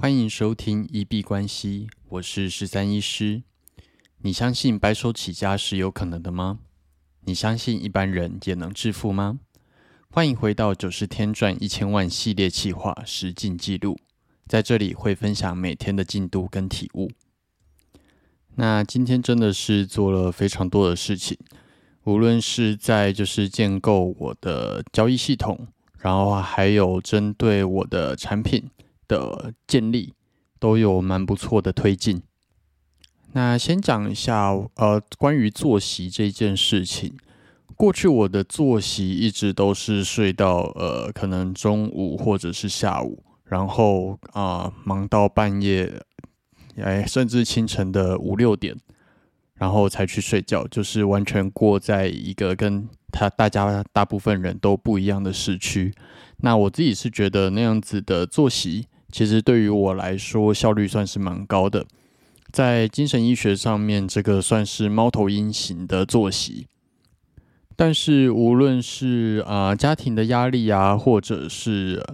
欢迎收听一币关系，我是十三医师。你相信白手起家是有可能的吗？你相信一般人也能致富吗？欢迎回到九十天赚一千万系列企划实进记录，在这里会分享每天的进度跟体悟。那今天真的是做了非常多的事情，无论是在就是建构我的交易系统，然后还有针对我的产品。的建立都有蛮不错的推进。那先讲一下，呃，关于作息这件事情。过去我的作息一直都是睡到呃，可能中午或者是下午，然后啊，忙到半夜，哎，甚至清晨的五六点，然后才去睡觉，就是完全过在一个跟他大家大部分人都不一样的时区。那我自己是觉得那样子的作息。其实对于我来说，效率算是蛮高的。在精神医学上面，这个算是猫头鹰型的作息。但是无论是啊家庭的压力啊，或者是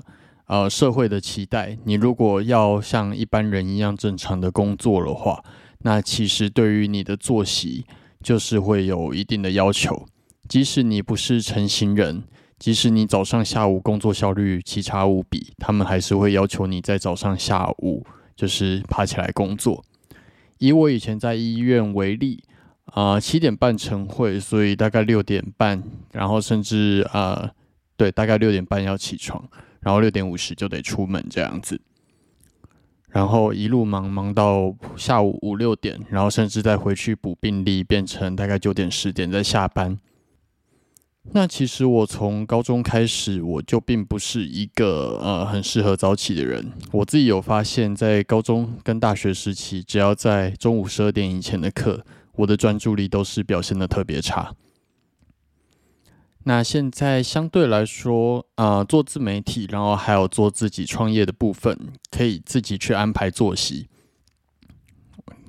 呃社会的期待，你如果要像一般人一样正常的工作的话，那其实对于你的作息就是会有一定的要求。即使你不是成型人。即使你早上、下午工作效率奇差无比，他们还是会要求你在早上、下午就是爬起来工作。以我以前在医院为例，啊，七点半晨会，所以大概六点半，然后甚至啊，对，大概六点半要起床，然后六点五十就得出门这样子，然后一路忙忙到下午五六点，然后甚至再回去补病历，变成大概九点十点再下班。那其实我从高中开始，我就并不是一个呃很适合早起的人。我自己有发现，在高中跟大学时期，只要在中午十二点以前的课，我的专注力都是表现的特别差。那现在相对来说，啊，做自媒体，然后还有做自己创业的部分，可以自己去安排作息。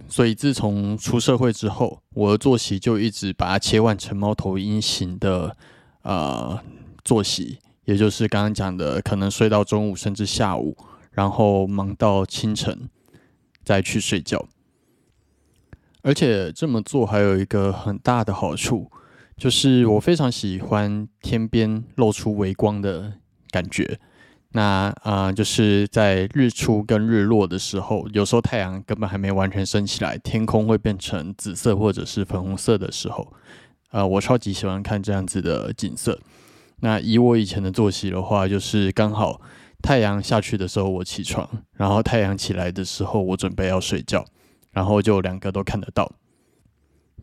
所以自从出社会之后，我的作息就一直把它切换成猫头鹰型的呃作息，也就是刚刚讲的，可能睡到中午甚至下午，然后忙到清晨再去睡觉。而且这么做还有一个很大的好处，就是我非常喜欢天边露出微光的感觉。那啊，就是在日出跟日落的时候，有时候太阳根本还没完全升起来，天空会变成紫色或者是粉红色的时候，呃，我超级喜欢看这样子的景色。那以我以前的作息的话，就是刚好太阳下去的时候我起床，然后太阳起来的时候我准备要睡觉，然后就两个都看得到。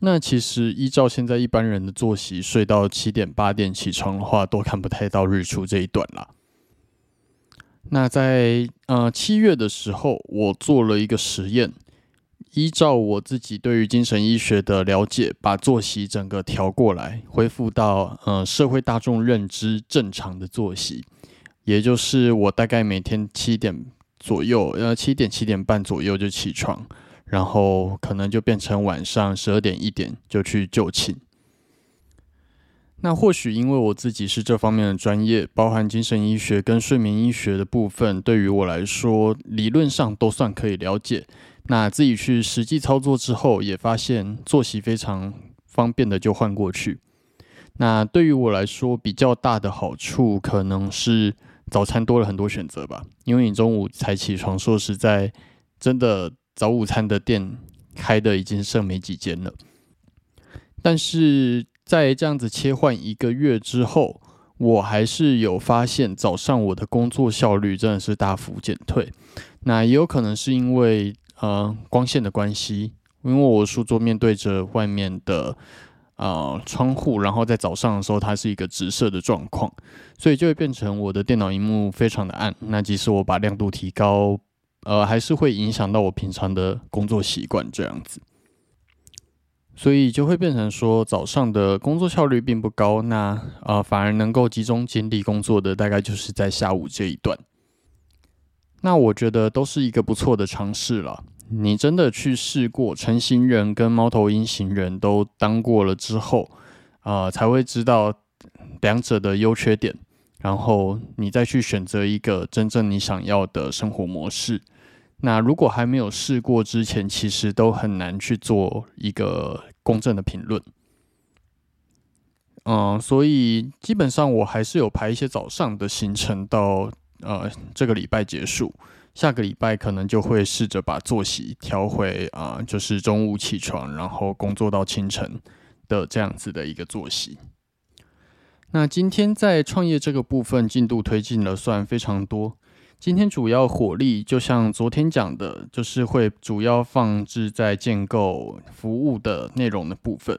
那其实依照现在一般人的作息，睡到七点八点起床的话，都看不太到日出这一段啦。那在呃七月的时候，我做了一个实验，依照我自己对于精神医学的了解，把作息整个调过来，恢复到呃社会大众认知正常的作息，也就是我大概每天七点左右，呃七点七点半左右就起床，然后可能就变成晚上十二点一点就去就寝。那或许因为我自己是这方面的专业，包含精神医学跟睡眠医学的部分，对于我来说理论上都算可以了解。那自己去实际操作之后，也发现作息非常方便的就换过去。那对于我来说比较大的好处，可能是早餐多了很多选择吧。因为你中午才起床，说实在，真的早午餐的店开的已经剩没几间了。但是。在这样子切换一个月之后，我还是有发现早上我的工作效率真的是大幅减退。那也有可能是因为呃光线的关系，因为我书桌面对着外面的呃窗户，然后在早上的时候它是一个直射的状况，所以就会变成我的电脑荧幕非常的暗。那即使我把亮度提高，呃还是会影响到我平常的工作习惯这样子。所以就会变成说，早上的工作效率并不高，那呃反而能够集中精力工作的，大概就是在下午这一段。那我觉得都是一个不错的尝试了。你真的去试过成型人跟猫头鹰型人都当过了之后，啊才会知道两者的优缺点，然后你再去选择一个真正你想要的生活模式。那如果还没有试过之前，其实都很难去做一个公正的评论。嗯，所以基本上我还是有排一些早上的行程到呃这个礼拜结束，下个礼拜可能就会试着把作息调回啊，就是中午起床，然后工作到清晨的这样子的一个作息。那今天在创业这个部分进度推进了算非常多。今天主要火力就像昨天讲的，就是会主要放置在建构服务的内容的部分。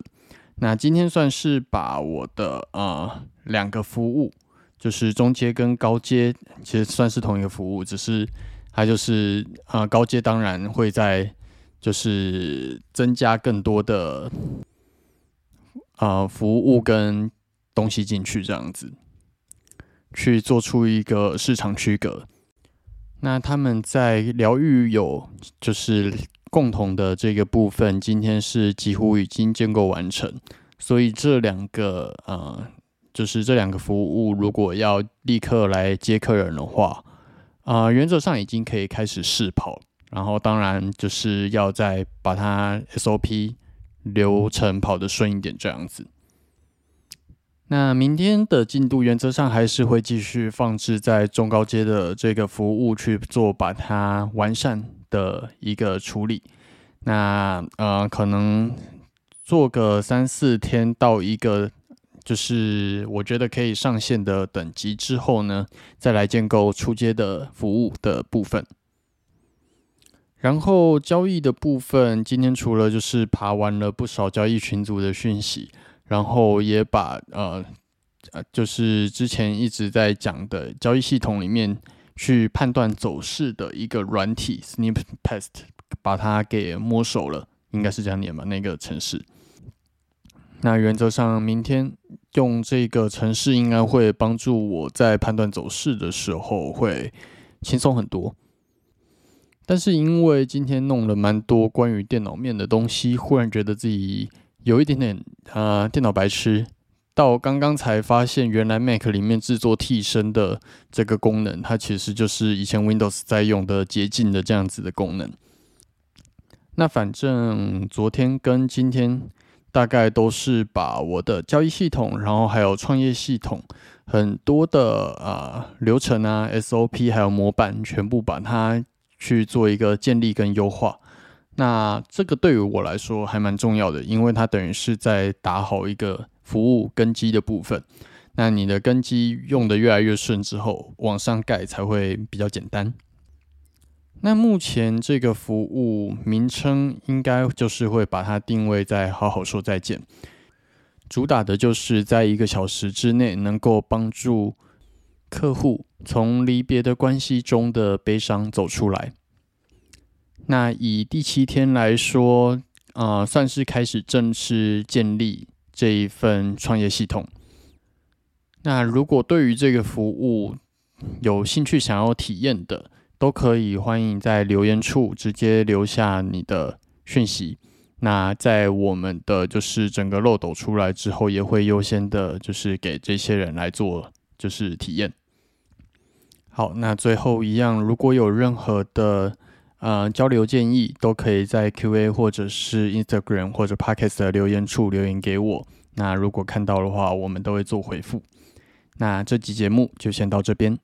那今天算是把我的呃两个服务，就是中阶跟高阶，其实算是同一个服务，只是它就是呃高阶当然会在就是增加更多的呃服务跟东西进去这样子，去做出一个市场区隔。那他们在疗愈有就是。共同的这个部分，今天是几乎已经建构完成，所以这两个呃，就是这两个服务，如果要立刻来接客人的话，啊，原则上已经可以开始试跑，然后当然就是要再把它 SOP 流程跑得顺一点这样子。那明天的进度原则上还是会继续放置在中高阶的这个服务去做，把它完善。的一个处理，那呃，可能做个三四天到一个，就是我觉得可以上线的等级之后呢，再来建构出街的服务的部分。然后交易的部分，今天除了就是爬完了不少交易群组的讯息，然后也把呃呃，就是之前一直在讲的交易系统里面。去判断走势的一个软体 Snippest，把它给摸熟了，应该是这样念吧？那个城市。那原则上，明天用这个城市应该会帮助我在判断走势的时候会轻松很多。但是因为今天弄了蛮多关于电脑面的东西，忽然觉得自己有一点点啊电脑白痴。到刚刚才发现，原来 Mac 里面制作替身的这个功能，它其实就是以前 Windows 在用的捷径的这样子的功能。那反正昨天跟今天大概都是把我的交易系统，然后还有创业系统很多的啊流程啊 SOP 还有模板，全部把它去做一个建立跟优化。那这个对于我来说还蛮重要的，因为它等于是在打好一个。服务根基的部分，那你的根基用的越来越顺之后，往上盖才会比较简单。那目前这个服务名称应该就是会把它定位在“好好说再见”，主打的就是在一个小时之内能够帮助客户从离别的关系中的悲伤走出来。那以第七天来说，呃，算是开始正式建立。这一份创业系统。那如果对于这个服务有兴趣想要体验的，都可以欢迎在留言处直接留下你的讯息。那在我们的就是整个漏斗出来之后，也会优先的，就是给这些人来做就是体验。好，那最后一样，如果有任何的。呃，交流建议都可以在 Q&A 或者是 Instagram 或者 Podcast 的留言处留言给我。那如果看到的话，我们都会做回复。那这集节目就先到这边。